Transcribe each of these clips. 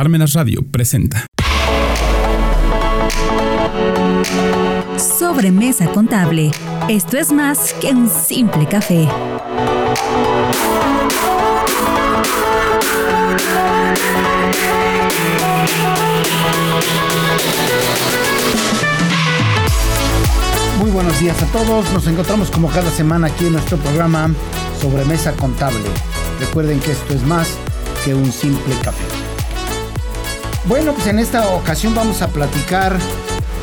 Parmenas Radio presenta. Sobremesa contable. Esto es más que un simple café. Muy buenos días a todos. Nos encontramos como cada semana aquí en nuestro programa Sobremesa Contable. Recuerden que esto es más que un simple café. Bueno, pues en esta ocasión vamos a platicar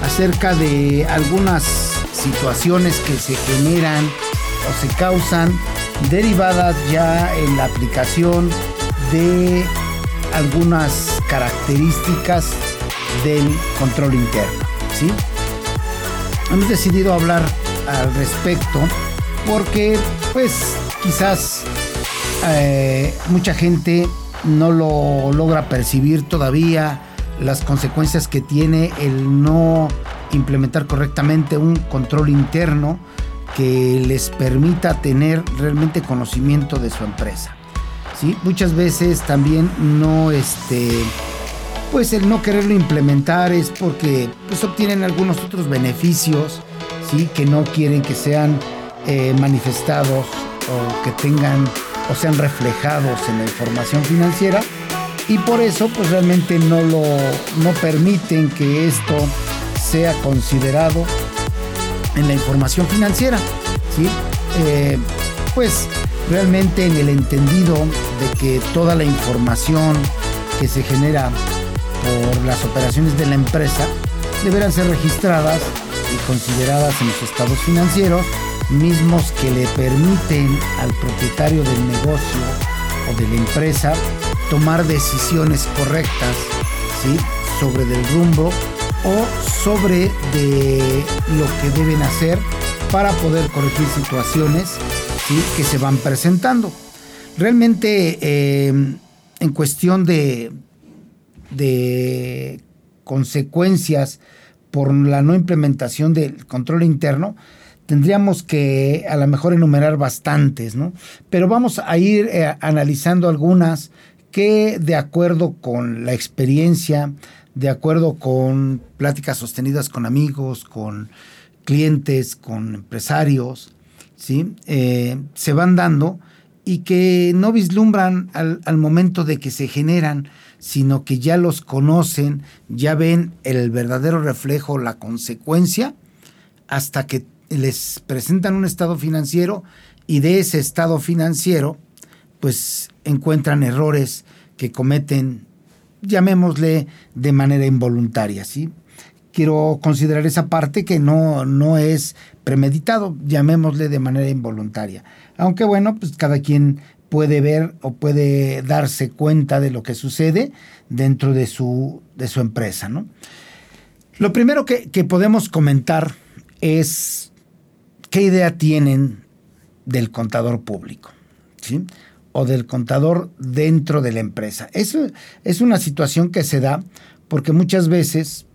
acerca de algunas situaciones que se generan o se causan derivadas ya en la aplicación de algunas características del control interno. ¿sí? Hemos decidido hablar al respecto porque pues quizás eh, mucha gente no lo logra percibir todavía las consecuencias que tiene el no implementar correctamente un control interno que les permita tener realmente conocimiento de su empresa. ¿sí? Muchas veces también no este pues el no quererlo implementar es porque pues obtienen algunos otros beneficios ¿sí? que no quieren que sean eh, manifestados o que tengan o sean reflejados en la información financiera y por eso pues realmente no lo no permiten que esto sea considerado en la información financiera ¿sí? Eh, pues realmente en el entendido de que toda la información que se genera por las operaciones de la empresa deberán ser registradas y consideradas en los estados financieros mismos que le permiten al propietario del negocio o de la empresa tomar decisiones correctas ¿sí? sobre del rumbo o sobre de lo que deben hacer para poder corregir situaciones que se van presentando. Realmente eh, en cuestión de, de consecuencias por la no implementación del control interno, tendríamos que a lo mejor enumerar bastantes, ¿no? Pero vamos a ir eh, analizando algunas que de acuerdo con la experiencia, de acuerdo con pláticas sostenidas con amigos, con clientes, con empresarios, ¿sí? Eh, se van dando y que no vislumbran al, al momento de que se generan, sino que ya los conocen, ya ven el verdadero reflejo, la consecuencia, hasta que les presentan un estado financiero y de ese estado financiero pues encuentran errores que cometen, llamémosle de manera involuntaria, ¿sí? Quiero considerar esa parte que no, no es premeditado, llamémosle de manera involuntaria. Aunque bueno, pues cada quien puede ver o puede darse cuenta de lo que sucede dentro de su, de su empresa, ¿no? Lo primero que, que podemos comentar es ¿qué idea tienen del contador público? ¿Sí? O del contador dentro de la empresa. Eso es una situación que se da porque muchas veces,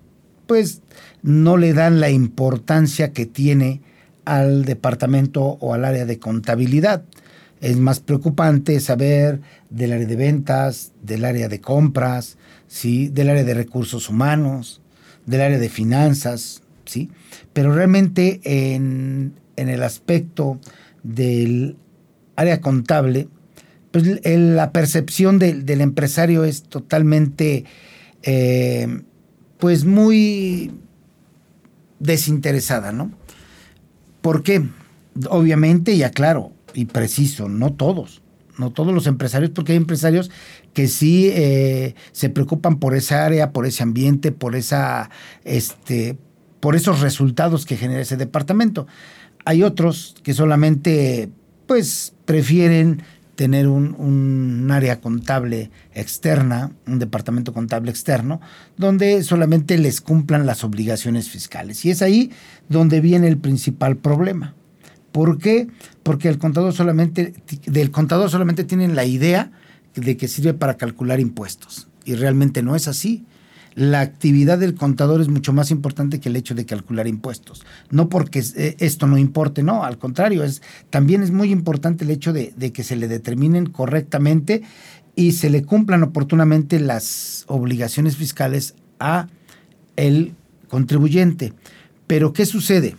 pues, no le dan la importancia que tiene al departamento o al área de contabilidad. Es más preocupante saber del área de ventas, del área de compras, ¿sí? del área de recursos humanos, del área de finanzas, ¿sí? Pero realmente en, en el aspecto del área contable, pues la percepción del empresario es totalmente, eh, pues muy desinteresada, ¿no? ¿Por qué? Obviamente, ya claro y preciso, no todos, no todos los empresarios, porque hay empresarios que sí eh, se preocupan por esa área, por ese ambiente, por esa, este, por esos resultados que genera ese departamento. Hay otros que solamente pues prefieren tener un, área contable externa, un departamento contable externo, donde solamente les cumplan las obligaciones fiscales. Y es ahí donde viene el principal problema. ¿Por qué? Porque el contador solamente, del contador solamente tienen la idea de que sirve para calcular impuestos. Y realmente no es así la actividad del contador es mucho más importante que el hecho de calcular impuestos. No porque eh, esto no importe, no, al contrario, es, también es muy importante el hecho de, que se le determinen correctamente y se le cumplan oportunamente las obligaciones fiscales a el contribuyente. Pero ¿qué sucede?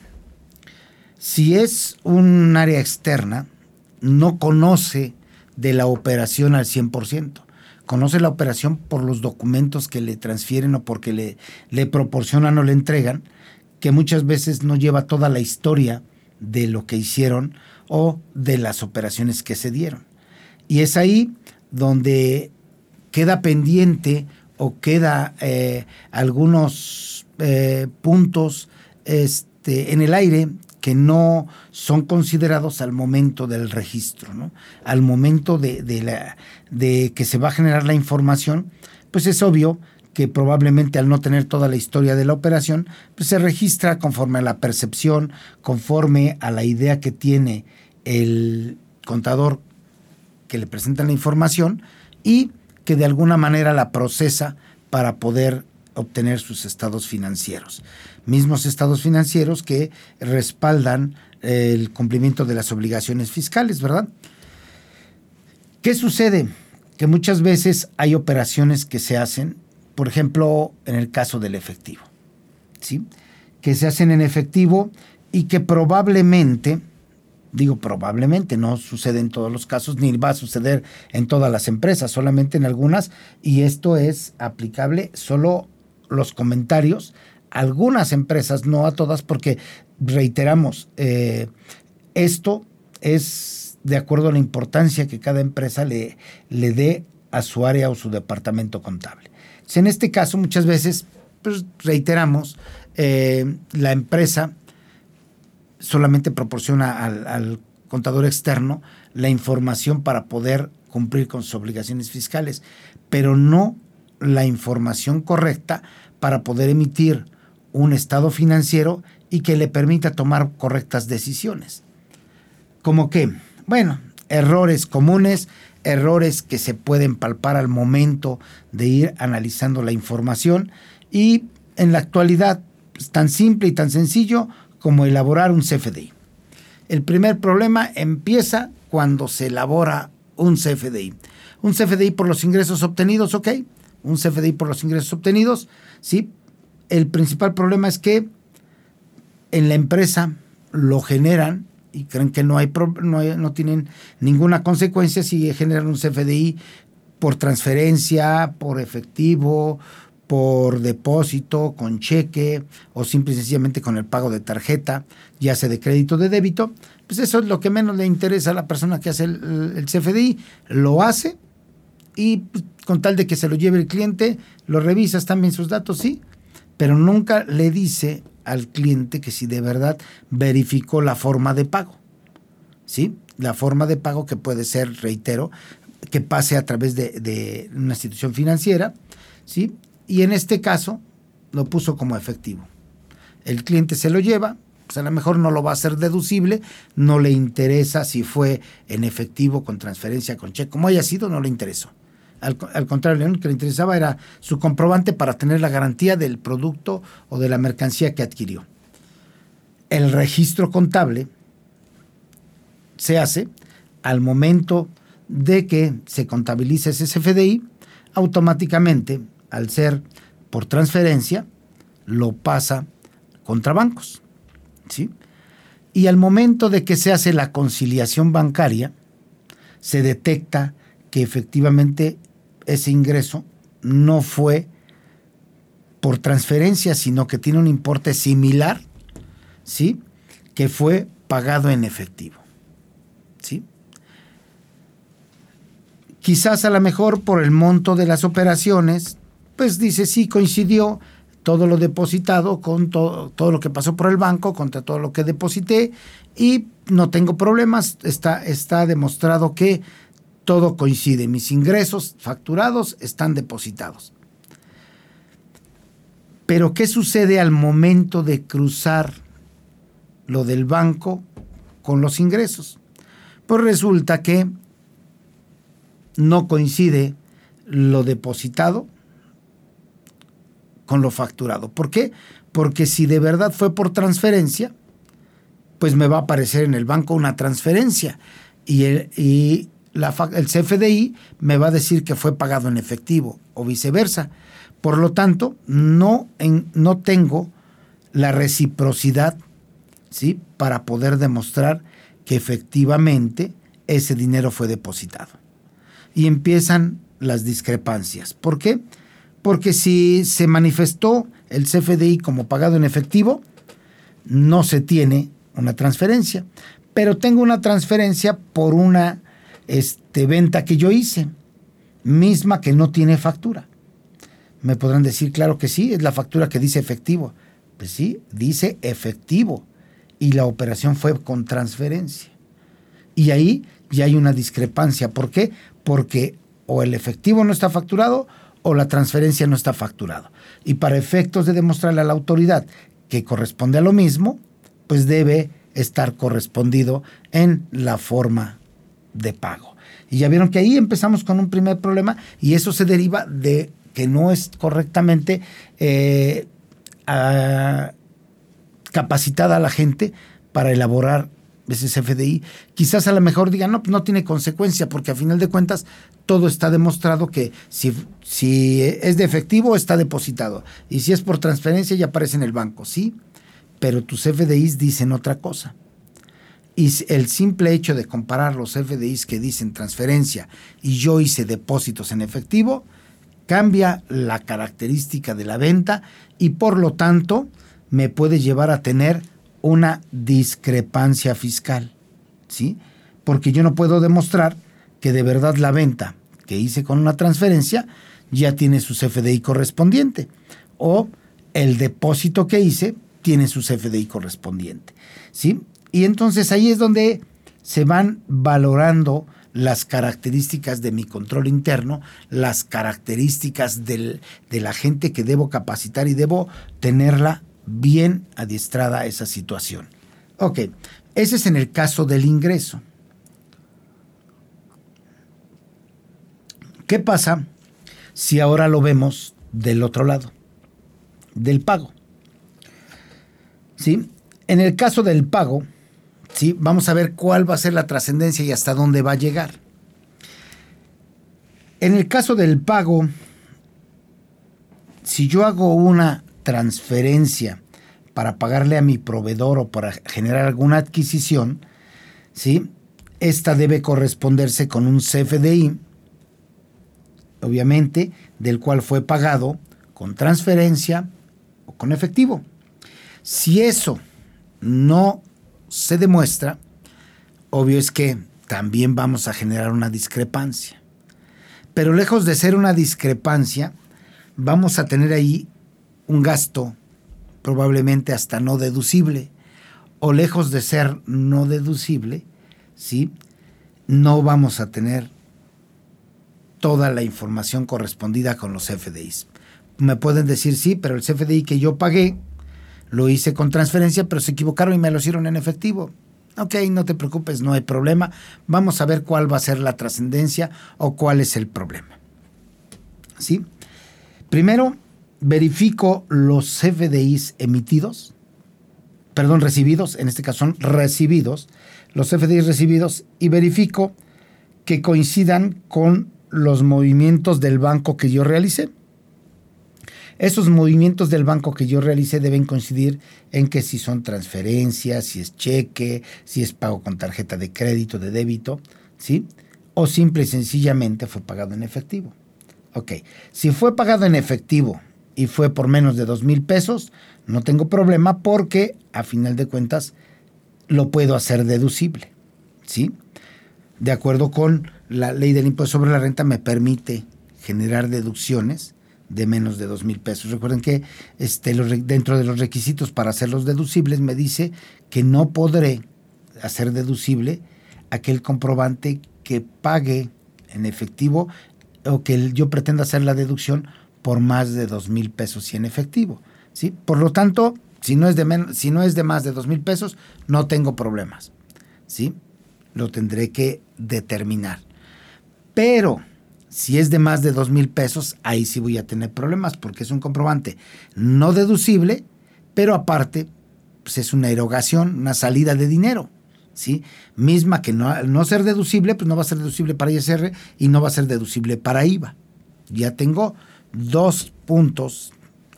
Si es un área externa, no conoce de la operación al 100%. Conoce la operación por los documentos que le transfieren o porque le, le proporcionan o le entregan, que muchas veces no lleva toda la historia de lo que hicieron o de las operaciones que se dieron. Y es ahí donde queda pendiente o queda eh, algunos eh, puntos este, en el aire que no son considerados al momento del registro, ¿no? al momento de, la, de que se va a generar la información, pues es obvio que probablemente al no tener toda la historia de la operación, pues se registra conforme a la percepción, conforme a la idea que tiene el contador que le presenta la información y que de alguna manera la procesa para poder obtener sus estados financieros. Mismos estados financieros que respaldan el cumplimiento de las obligaciones fiscales, ¿verdad? ¿Qué sucede? Que muchas veces hay operaciones que se hacen, por ejemplo, en el caso del efectivo, ¿sí? Que se hacen en efectivo y que probablemente, digo probablemente, no sucede en todos los casos, ni va a suceder en todas las empresas, solamente en algunas, y esto es aplicable solo los comentarios, algunas empresas, no a todas, porque reiteramos, eh, esto es de acuerdo a la importancia que cada empresa le, le dé a su área o su departamento contable. en este caso, muchas veces, pues, reiteramos, eh, la empresa solamente proporciona al, al contador externo la información para poder cumplir con sus obligaciones fiscales, pero no la información correcta para poder emitir un estado financiero y que le permita tomar correctas decisiones. Como que, bueno, errores comunes, errores que se pueden palpar al momento de ir analizando la información y en la actualidad es tan simple y tan sencillo como elaborar un CFDI. El primer problema empieza cuando se elabora un CFDI. Un CFDI por los ingresos obtenidos, ok, un CFDI por los ingresos obtenidos, ¿sí? El principal problema es que en la empresa lo generan y creen que no, hay, no, no tienen ninguna consecuencia si generan un CFDI por transferencia, por efectivo, por depósito, con cheque o simple y sencillamente con el pago de tarjeta, ya sea de crédito o de débito, pues eso es lo que menos le interesa a la persona que hace el, el CFDI, lo hace y pues, con tal de que se lo lleve el cliente, lo revisas también sus datos, sí, pero nunca le dice al cliente que si de verdad verificó la forma de pago. ¿Sí? La forma de pago que puede ser, reitero, que pase a través de, una institución financiera, ¿sí? Y en este caso lo puso como efectivo. El cliente se lo lleva, pues a lo mejor no lo va a hacer deducible, no le interesa si fue en efectivo, con transferencia, con cheque, como haya sido, no le interesó. Al, contrario, lo que le interesaba era su comprobante para tener la garantía del producto o de la mercancía que adquirió. El registro contable se hace al momento de que se contabiliza ese CFDI, automáticamente, al ser por transferencia, lo pasa contra bancos. ¿sí? Y al momento de que se hace la conciliación bancaria, se detecta que efectivamente ese ingreso no fue por transferencia, sino que tiene un importe similar, ¿sí? Que fue pagado en efectivo, ¿sí? Quizás a lo mejor por el monto de las operaciones, pues dice, sí, coincidió todo lo depositado con todo, todo lo que pasó por el banco, contra todo lo que deposité, y no tengo problemas, está, está demostrado que todo coincide. Mis ingresos facturados están depositados. Pero ¿qué sucede al momento de cruzar lo del banco con los ingresos? Pues resulta que no coincide lo depositado con lo facturado. ¿Por qué? Porque si de verdad fue por transferencia, pues me va a aparecer en el banco una transferencia y, el, y el CFDI me va a decir que fue pagado en efectivo o viceversa. Por lo tanto, no, no tengo la reciprocidad ¿sí? para poder demostrar que efectivamente ese dinero fue depositado. Y empiezan las discrepancias. ¿Por qué? Porque si se manifestó el CFDI como pagado en efectivo, no se tiene una transferencia. Pero tengo una transferencia por una este, venta que yo hice, misma que no tiene factura. Me podrán decir, claro que sí, es la factura que dice efectivo. Pues sí, dice efectivo. Y la operación fue con transferencia. Y ahí ya hay una discrepancia. ¿Por qué? Porque o el efectivo no está facturado o la transferencia no está facturado. Y para efectos de demostrarle a la autoridad que corresponde a lo mismo, pues debe estar correspondido en la forma de pago. Y ya vieron que ahí empezamos con un primer problema y eso se deriva de que no es correctamente eh, capacitada la gente para elaborar ese CFDI. Quizás a lo mejor digan, no, no tiene consecuencia, porque a final de cuentas todo está demostrado que si, si es de efectivo está depositado y si es por transferencia ya aparece en el banco, sí, pero tus CFDIs dicen otra cosa. Y el simple hecho de comparar los FDIs que dicen transferencia y yo hice depósitos en efectivo, cambia la característica de la venta y por lo tanto me puede llevar a tener una discrepancia fiscal. ¿Sí? Porque yo no puedo demostrar que de verdad la venta que hice con una transferencia ya tiene su CFDI correspondiente o el depósito que hice tiene su CFDI correspondiente. ¿Sí? Y entonces ahí es donde se van valorando las características de mi control interno, las características de la gente que debo capacitar y debo tenerla bien adiestrada a esa situación. Ok, ese es en el caso del ingreso. ¿Qué pasa si ahora lo vemos del otro lado, del pago? ¿Sí? En el caso del pago, ¿sí? Vamos a ver cuál va a ser la trascendencia y hasta dónde va a llegar. En el caso del pago, si yo hago una transferencia para pagarle a mi proveedor o para generar alguna adquisición, ¿sí? Esta debe corresponderse con un CFDI, obviamente, del cual fue pagado con transferencia o con efectivo. Si eso no se demuestra, obvio es que también vamos a generar una discrepancia. Pero lejos de ser una discrepancia, vamos a tener ahí un gasto probablemente hasta no deducible, o lejos de ser no deducible, ¿sí? no vamos a tener toda la información correspondida con los FDIs. Me pueden decir, sí, pero el CFDI que yo pagué lo hice con transferencia, pero se equivocaron y me lo hicieron en efectivo. Ok, no te preocupes, no hay problema. Vamos a ver cuál va a ser la trascendencia o cuál es el problema. ¿Sí? Primero, verifico los CFDIs emitidos, perdón, recibidos, en este caso son recibidos, los CFDIs recibidos, y verifico que coincidan con los movimientos del banco que yo realicé. Esos movimientos del banco que yo realicé deben coincidir en que si son transferencias, si es cheque, si es pago con tarjeta de crédito, de débito, ¿sí? O simple y sencillamente fue pagado en efectivo. Ok, si fue pagado en efectivo y fue por menos de dos mil pesos, no tengo problema porque a final de cuentas lo puedo hacer deducible, ¿sí? De acuerdo con la ley del impuesto sobre la renta me permite generar deducciones de menos de dos mil pesos. Recuerden que este, dentro de los requisitos para hacerlos deducibles me dice que no podré hacer deducible aquel comprobante que pague en efectivo o que yo pretenda hacer la deducción por más de dos mil pesos y en efectivo. ¿sí? Por lo tanto, si no es de, si no es de más de dos mil pesos, no tengo problemas. ¿sí? Lo tendré que determinar. Pero si es de más de dos mil pesos, ahí sí voy a tener problemas porque es un comprobante no deducible, pero aparte pues es una erogación, una salida de dinero. ¿sí? Misma que no, no ser deducible, pues no va a ser deducible para ISR y no va a ser deducible para IVA. Ya tengo dos puntos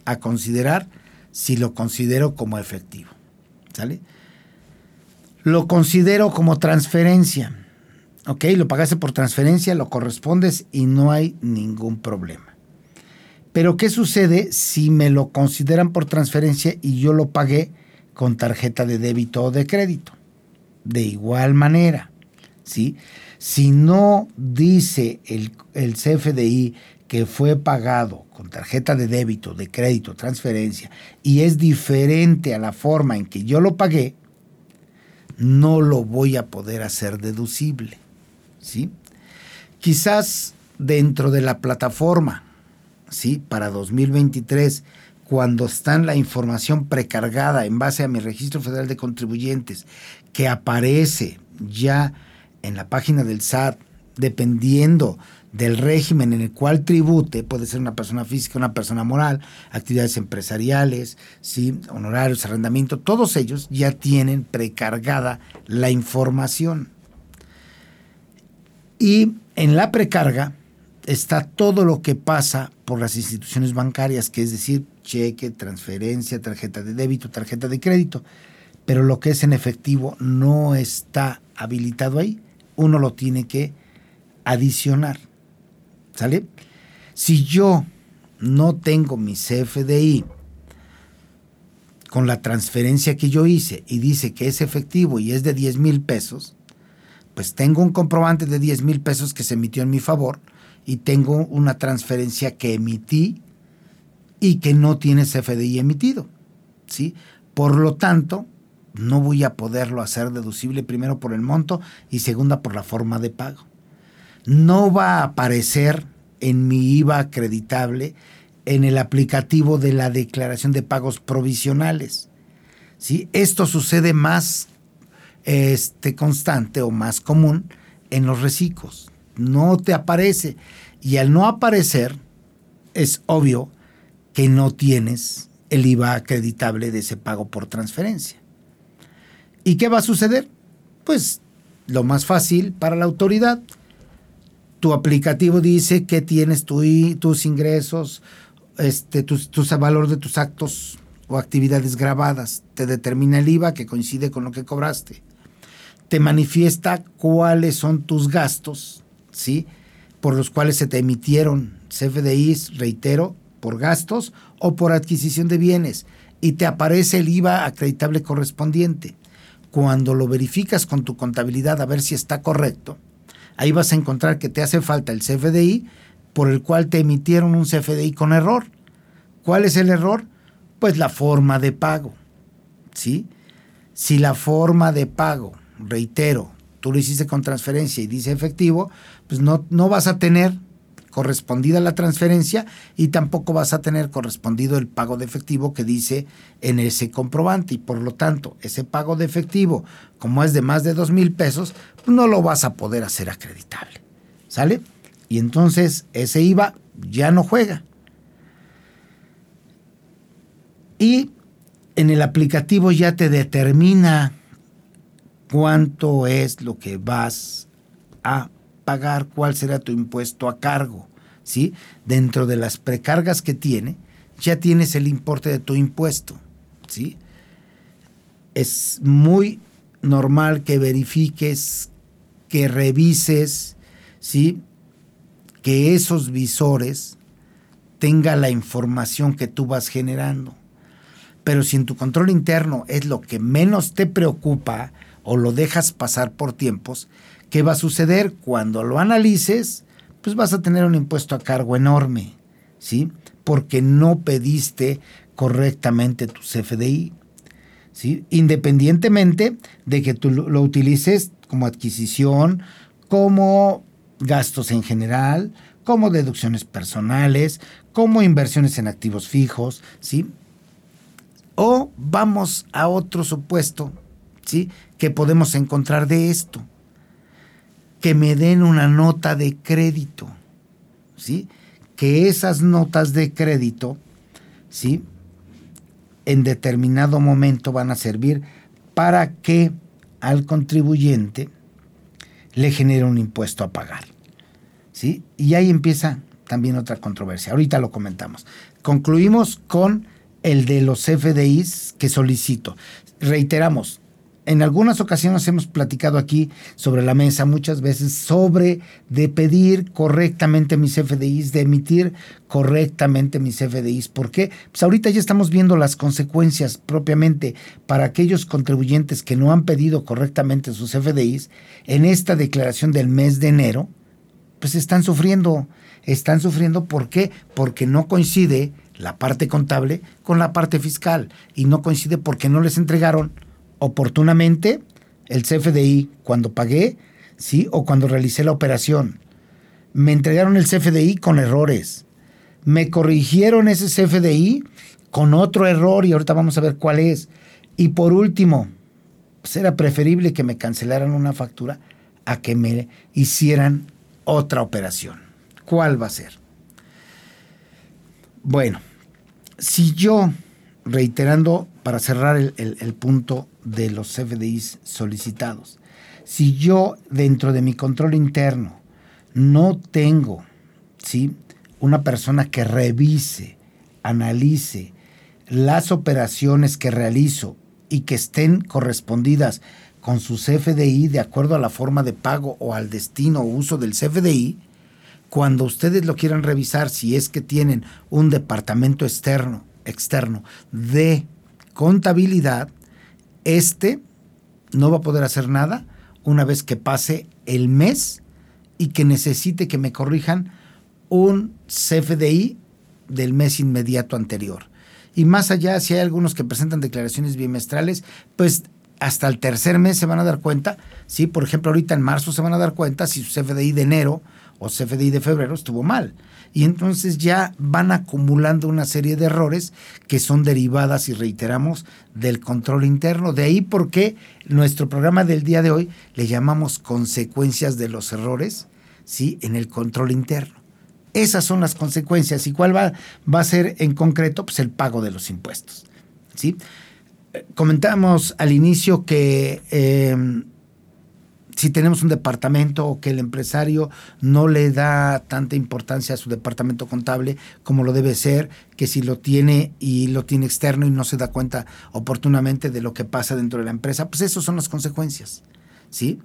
a considerar si lo considero como efectivo. ¿Sale? Lo considero como transferencia. Ok, lo pagaste por transferencia, lo correspondes y no hay ningún problema. Pero ¿qué sucede si me lo consideran por transferencia y yo lo pagué con tarjeta de débito o de crédito? De igual manera, ¿sí? Si no dice el, el CFDI que fue pagado con tarjeta de débito, de crédito, transferencia, y es diferente a la forma en que yo lo pagué, no lo voy a poder hacer deducible. ¿Sí? Quizás dentro de la plataforma, ¿sí? Para 2023, cuando está la información precargada en base a mi registro federal de contribuyentes, que aparece ya en la página del SAT, dependiendo del régimen en el cual tribute, puede ser una persona física, una persona moral, actividades empresariales, ¿sí? honorarios, arrendamiento, todos ellos ya tienen precargada la información. Y en la precarga está todo lo que pasa por las instituciones bancarias, que es decir, cheque, transferencia, tarjeta de débito, tarjeta de crédito. Pero lo que es en efectivo no está habilitado ahí. Uno lo tiene que adicionar. ¿Sale? Si yo no tengo mi CFDI con la transferencia que yo hice y dice que es efectivo y es de 10 mil pesos, pues tengo un comprobante de 10 mil pesos que se emitió en mi favor y tengo una transferencia que emití y que no tiene CFDI emitido. ¿sí? Por lo tanto, no voy a poderlo hacer deducible primero por el monto y segunda por la forma de pago. No va a aparecer en mi IVA acreditable en el aplicativo de la declaración de pagos provisionales. ¿sí? Esto sucede más este, constante o más común en los reciclos. No te aparece. Y al no aparecer, es obvio que no tienes el IVA acreditable de ese pago por transferencia. ¿Y qué va a suceder? Pues lo más fácil para la autoridad. Tu aplicativo dice que tienes tu, tus ingresos, este, tus, tus valor de tus actos o actividades grabadas. Te determina el IVA que coincide con lo que cobraste te manifiesta cuáles son tus gastos, ¿sí? Por los cuales se te emitieron CFDIs, reitero, por gastos o por adquisición de bienes y te aparece el IVA acreditable correspondiente. Cuando lo verificas con tu contabilidad a ver si está correcto, ahí vas a encontrar que te hace falta el CFDI por el cual te emitieron un CFDI con error. ¿Cuál es el error? Pues la forma de pago. ¿Sí? Si la forma de pago reitero, tú lo hiciste con transferencia y dice efectivo, pues no, no vas a tener correspondida la transferencia y tampoco vas a tener correspondido el pago de efectivo que dice en ese comprobante. Y por lo tanto ese pago de efectivo como es de más de dos mil pesos pues no lo vas a poder hacer acreditable. ¿sale? y entonces ese IVA ya no juega. Y en el aplicativo ya te determina cuánto es lo que vas a pagar, cuál será tu impuesto a cargo, ¿sí? Dentro de las precargas que tiene, ya tienes el importe de tu impuesto, ¿sí? Es muy normal que verifiques, que revises, ¿sí? Que esos visores tenga la información que tú vas generando. Pero si en tu control interno es lo que menos te preocupa, o lo dejas pasar por tiempos, ¿qué va a suceder? Cuando lo analices, pues vas a tener un impuesto a cargo enorme, ¿sí? Porque no pediste correctamente tu CFDI, ¿sí? Independientemente de que tú lo utilices como adquisición, como gastos en general, como deducciones personales, como inversiones en activos fijos, ¿sí? O vamos a otro supuesto ¿sí? que podemos encontrar de esto? Que me den una nota de crédito, ¿sí? Que esas notas de crédito, ¿sí? En determinado momento van a servir para que al contribuyente le genera un impuesto a pagar. ¿Sí? Y ahí empieza también otra controversia. Ahorita lo comentamos. Concluimos con el de los FDIs que solicito. Reiteramos, en algunas ocasiones hemos platicado aquí sobre la mesa muchas veces sobre de pedir correctamente mis FDIs, de emitir correctamente mis FDIs. ¿Por qué? Pues ahorita ya estamos viendo las consecuencias propiamente para aquellos contribuyentes que no han pedido correctamente sus FDIs en esta declaración del mes de enero, pues están sufriendo. Están sufriendo ¿por qué? Porque no coincide la parte contable con la parte fiscal y no coincide porque no les entregaron oportunamente el CFDI cuando pagué, ¿sí? O cuando realicé la operación. Me entregaron el CFDI con errores. Me corrigieron ese CFDI con otro error y ahorita vamos a ver cuál es. Y por último, pues era preferible que me cancelaran una factura a que me hicieran otra operación. ¿Cuál va a ser? Bueno, si yo, reiterando para cerrar el, punto de los CFDIs solicitados. Si yo dentro de mi control interno no tengo ¿sí? una persona que revise, analice las operaciones que realizo y que estén correspondidas con su CFDI de acuerdo a la forma de pago o al destino o uso del CFDI, cuando ustedes lo quieran revisar, si es que tienen un departamento externo, externo de contabilidad, este no va a poder hacer nada una vez que pase el mes y que necesite que me corrijan un CFDI del mes inmediato anterior. Y más allá, si hay algunos que presentan declaraciones bimestrales, pues hasta el tercer mes se van a dar cuenta, ¿sí? Por ejemplo, ahorita en marzo se van a dar cuenta si su CFDI de enero o CFDI de febrero estuvo mal y entonces ya van acumulando una serie de errores que son derivadas, y reiteramos, del control interno. De ahí porque nuestro programa del día de hoy le llamamos consecuencias de los errores ¿sí? en el control interno. Esas son las consecuencias. ¿Y cuál va, va a ser en concreto? Pues el pago de los impuestos. ¿sí? Eh, comentamos al inicio que eh, si tenemos un departamento o que el empresario no le da tanta importancia a su departamento contable como lo debe ser, que si lo tiene y lo tiene externo y no se da cuenta oportunamente de lo que pasa dentro de la empresa, pues esas son las consecuencias. ¿sí?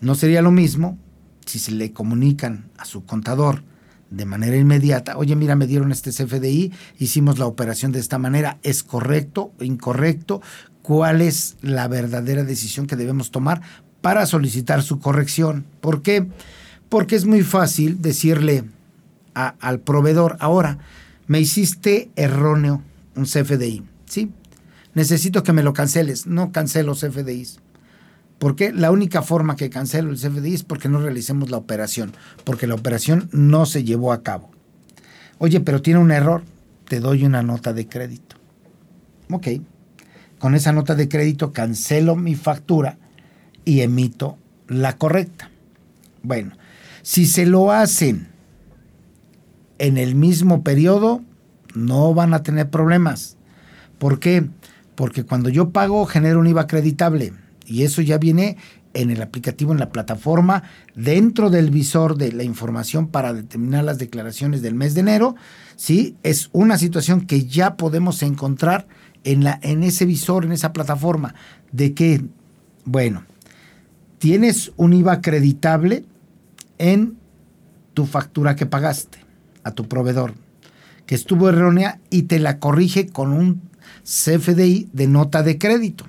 No sería lo mismo si se le comunican a su contador de manera inmediata, oye, mira, me dieron este CFDI, hicimos la operación de esta manera, ¿es correcto o incorrecto? ¿Cuál es la verdadera decisión que debemos tomar para solicitar su corrección. ¿Por qué? Porque es muy fácil decirle al proveedor, ahora, me hiciste erróneo un CFDI, ¿sí? Necesito que me lo canceles. No cancelo CFDIs. ¿Por qué? La única forma que cancelo el CFDI es porque no realicemos la operación, porque la operación no se llevó a cabo. Oye, pero tiene un error, te doy una nota de crédito. Ok, con esa nota de crédito cancelo mi factura y emito la correcta. Bueno, si se lo hacen en el mismo periodo, no van a tener problemas. ¿Por qué? Porque cuando yo pago genero un IVA acreditable y eso ya viene en el aplicativo, en la plataforma, dentro del visor de la información para determinar las declaraciones del mes de enero, ¿sí? Es una situación que ya podemos encontrar en, la, en ese visor, en esa plataforma, de que, bueno, tienes un IVA acreditable en tu factura que pagaste a tu proveedor, que estuvo errónea y te la corrige con un CFDI de nota de crédito.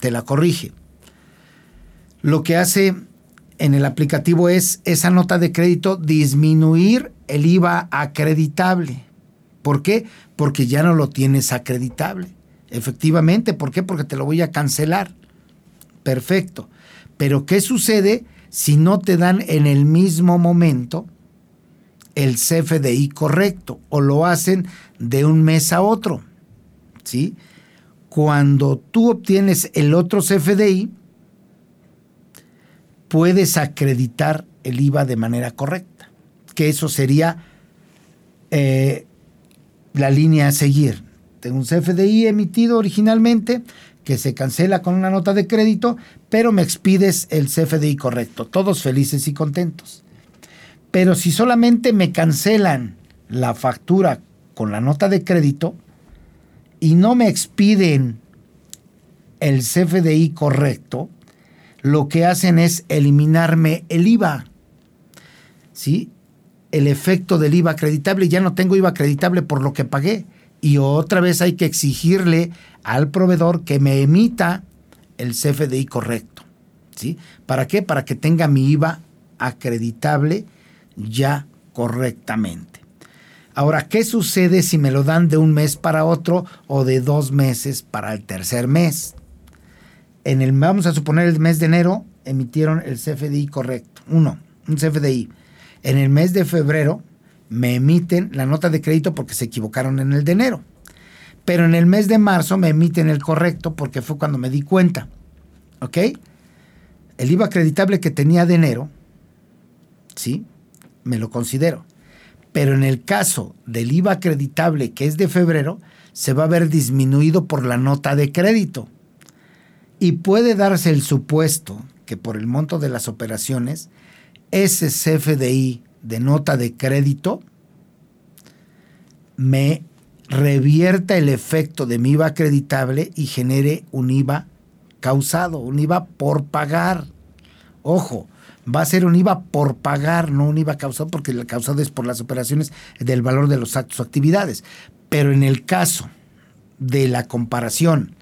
Te la corrige. Lo que hace en el aplicativo es esa nota de crédito disminuir el IVA acreditable. ¿Por qué? Porque ya no lo tienes acreditable. Efectivamente, ¿por qué? Porque te lo voy a cancelar. Perfecto. Pero ¿qué sucede si no te dan en el mismo momento el CFDI correcto o lo hacen de un mes a otro? ¿Sí? Cuando tú obtienes el otro CFDI, puedes acreditar el IVA de manera correcta, que eso sería eh, la línea a seguir. Tengo un CFDI emitido originalmente, que se cancela con una nota de crédito, pero me expides el CFDI correcto. Todos felices y contentos. Pero si solamente me cancelan la factura con la nota de crédito y no me expiden el CFDI correcto, lo que hacen es eliminarme el IVA. ¿Sí? El efecto del IVA acreditable, ya no tengo IVA acreditable por lo que pagué. Y otra vez hay que exigirle al proveedor que me emita el CFDI correcto. ¿Sí? ¿Para qué? Para que tenga mi IVA acreditable ya correctamente. Ahora, ¿qué sucede si me lo dan de un mes para otro o de dos meses para el tercer mes? En el, vamos a suponer el mes de enero, emitieron el CFDI correcto. Uno, un CFDI. En el mes de febrero me emiten la nota de crédito porque se equivocaron en el de enero. Pero en el mes de marzo me emiten el correcto porque fue cuando me di cuenta. ¿Ok? El IVA acreditable que tenía de enero, ¿sí? Me lo considero. Pero en el caso del IVA acreditable que es de febrero, se va a ver disminuido por la nota de crédito. Y puede darse el supuesto que por el monto de las operaciones, ese CFDI de nota de crédito me revierta el efecto de mi IVA acreditable y genere un IVA causado, un IVA por pagar. Ojo, va a ser un IVA por pagar, no un IVA causado, porque el causado es por las operaciones del valor de los actos o actividades. Pero en el caso de la comparación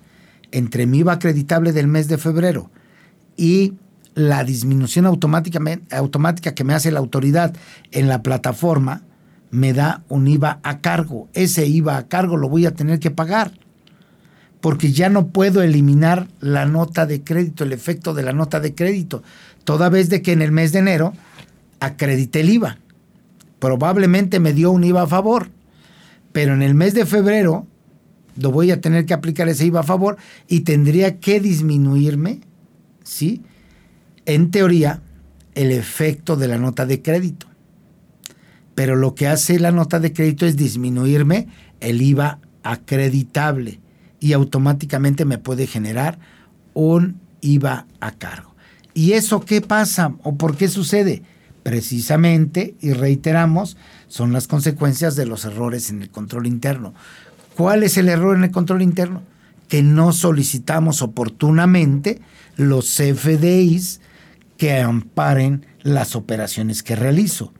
entre mi IVA acreditable del mes de febrero y la disminución automática que me hace la autoridad en la plataforma, me da un IVA a cargo. Ese IVA a cargo lo voy a tener que pagar. Porque ya no puedo eliminar la nota de crédito, el efecto de la nota de crédito. Toda vez de que en el mes de enero acredité el IVA. Probablemente me dio un IVA a favor. Pero en el mes de febrero lo voy a tener que aplicar ese IVA a favor y tendría que disminuirme, ¿sí? En teoría, el efecto de la nota de crédito pero lo que hace la nota de crédito es disminuirme el IVA acreditable y automáticamente me puede generar un IVA a cargo. ¿Y eso qué pasa o por qué sucede? Precisamente, y reiteramos, son las consecuencias de los errores en el control interno. ¿Cuál es el error en el control interno? Que no solicitamos oportunamente los CFDIs que amparen las operaciones que realizo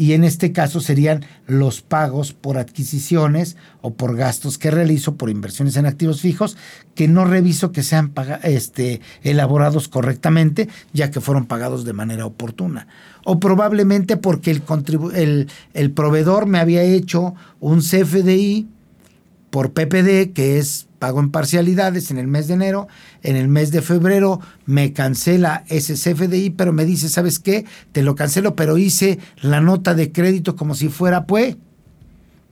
y en este caso serían los pagos por adquisiciones o por gastos que realizo por inversiones en activos fijos que no reviso que sean este, elaborados correctamente ya que fueron pagados de manera oportuna. O probablemente porque el, el, el proveedor me había hecho un CFDI por PPD, que es pago en parcialidades en el mes de enero, en el mes de febrero me cancela ese CFDI, pero me dice, ¿sabes qué? Te lo cancelo, pero hice la nota de crédito como si fuera PUE,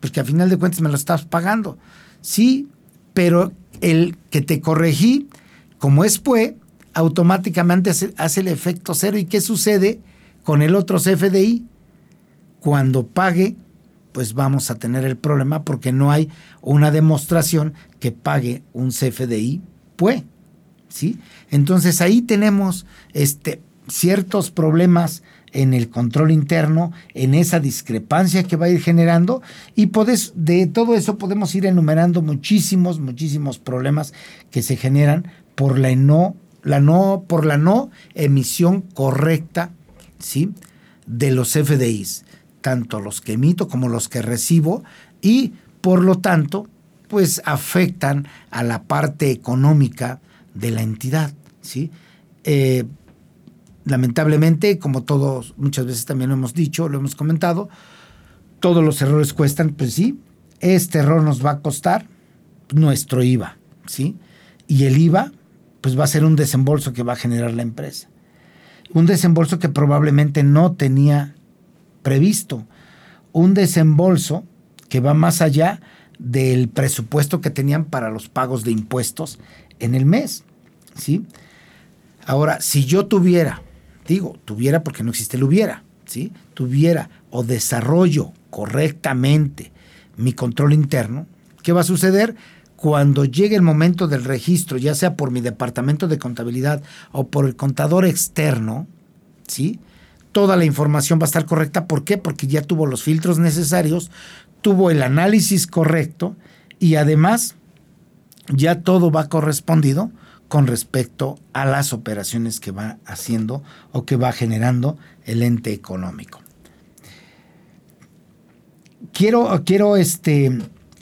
pues que a final de cuentas me lo estás pagando. Sí, pero el que te corregí, como es PUE, automáticamente hace, hace el efecto cero. ¿Y qué sucede con el otro CFDI? Cuando pague pues vamos a tener el problema porque no hay una demostración que pague un CFDI pues, ¿sí? Entonces ahí tenemos este, ciertos problemas en el control interno, en esa discrepancia que va a ir generando y de todo eso podemos ir enumerando muchísimos, muchísimos problemas que se generan por la no, la no, por la no emisión correcta, ¿sí? de los CFDIs tanto los que emito como los que recibo, y por lo tanto, pues afectan a la parte económica de la entidad. ¿sí? Eh, lamentablemente, como todos muchas veces también lo hemos dicho, lo hemos comentado, todos los errores cuestan, pues sí, este error nos va a costar nuestro IVA, ¿sí? Y el IVA, pues va a ser un desembolso que va a generar la empresa. Un desembolso que probablemente no tenía previsto un desembolso que va más allá del presupuesto que tenían para los pagos de impuestos en el mes. ¿sí? Ahora, si yo tuviera, digo, tuviera porque no existe el hubiera, ¿sí? tuviera o desarrollo correctamente mi control interno, ¿qué va a suceder? cuando llegue el momento del registro, ya sea por mi departamento de contabilidad o por el contador externo, ¿sí? Toda la información va a estar correcta. ¿Por qué? Porque ya tuvo los filtros necesarios, tuvo el análisis correcto y además ya todo va correspondido con respecto a las operaciones que va haciendo o que va generando el ente económico. Quiero, quiero este,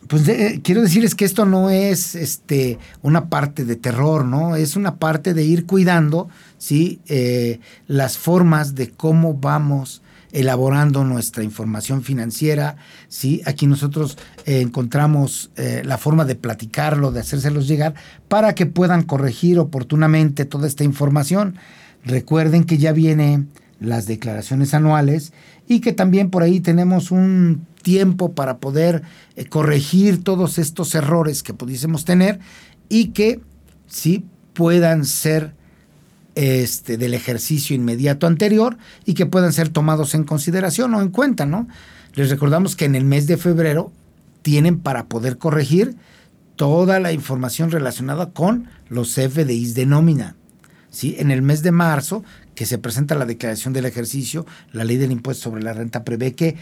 pues quiero decirles que esto no es este, una parte de terror, ¿no? Es una parte de ir cuidando, ¿sí? Eh, las formas de cómo vamos elaborando nuestra información financiera, ¿sí? Aquí nosotros eh, encontramos eh, la forma de platicarlo, de hacérselos llegar, para que puedan corregir oportunamente toda esta información. Recuerden que ya vienen las declaraciones anuales y que también por ahí tenemos un tiempo para poder eh, corregir todos estos errores que pudiésemos tener y que sí puedan ser este, del ejercicio inmediato anterior y que puedan ser tomados en consideración o en cuenta, ¿no? Les recordamos que en el mes de febrero tienen para poder corregir toda la información relacionada con los FDIs de nómina. En el mes de marzo, que se presenta la declaración del ejercicio, la ley del impuesto sobre la renta prevé que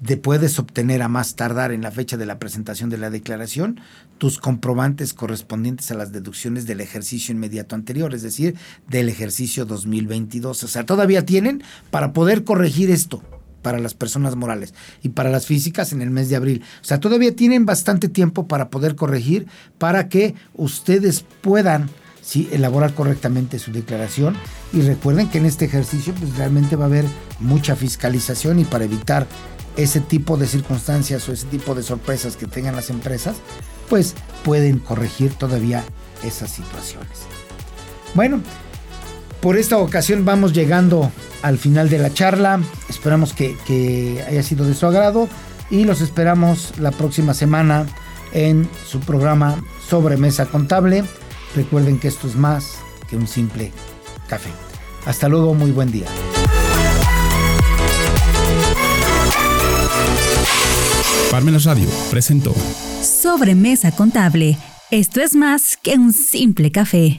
de puedes obtener a más tardar en la fecha de la presentación de la declaración tus comprobantes correspondientes a las deducciones del ejercicio inmediato anterior, es decir, del ejercicio 2022. O sea, todavía tienen para poder corregir esto para las personas morales y para las físicas en el mes de abril. O sea, todavía tienen bastante tiempo para poder corregir para que ustedes puedan ¿sí? elaborar correctamente su declaración y recuerden que en este ejercicio pues realmente va a haber mucha fiscalización y para evitar ese tipo de circunstancias o ese tipo de sorpresas que tengan las empresas, pues pueden corregir todavía esas situaciones. Bueno, por esta ocasión vamos llegando al final de la charla. Esperamos que, haya sido de su agrado y los esperamos la próxima semana en su programa sobre mesa contable. Recuerden que esto es más que un simple café. Hasta luego, muy buen día. Parmenas Radio presentó Sobremesa Contable. Esto es más que un simple café.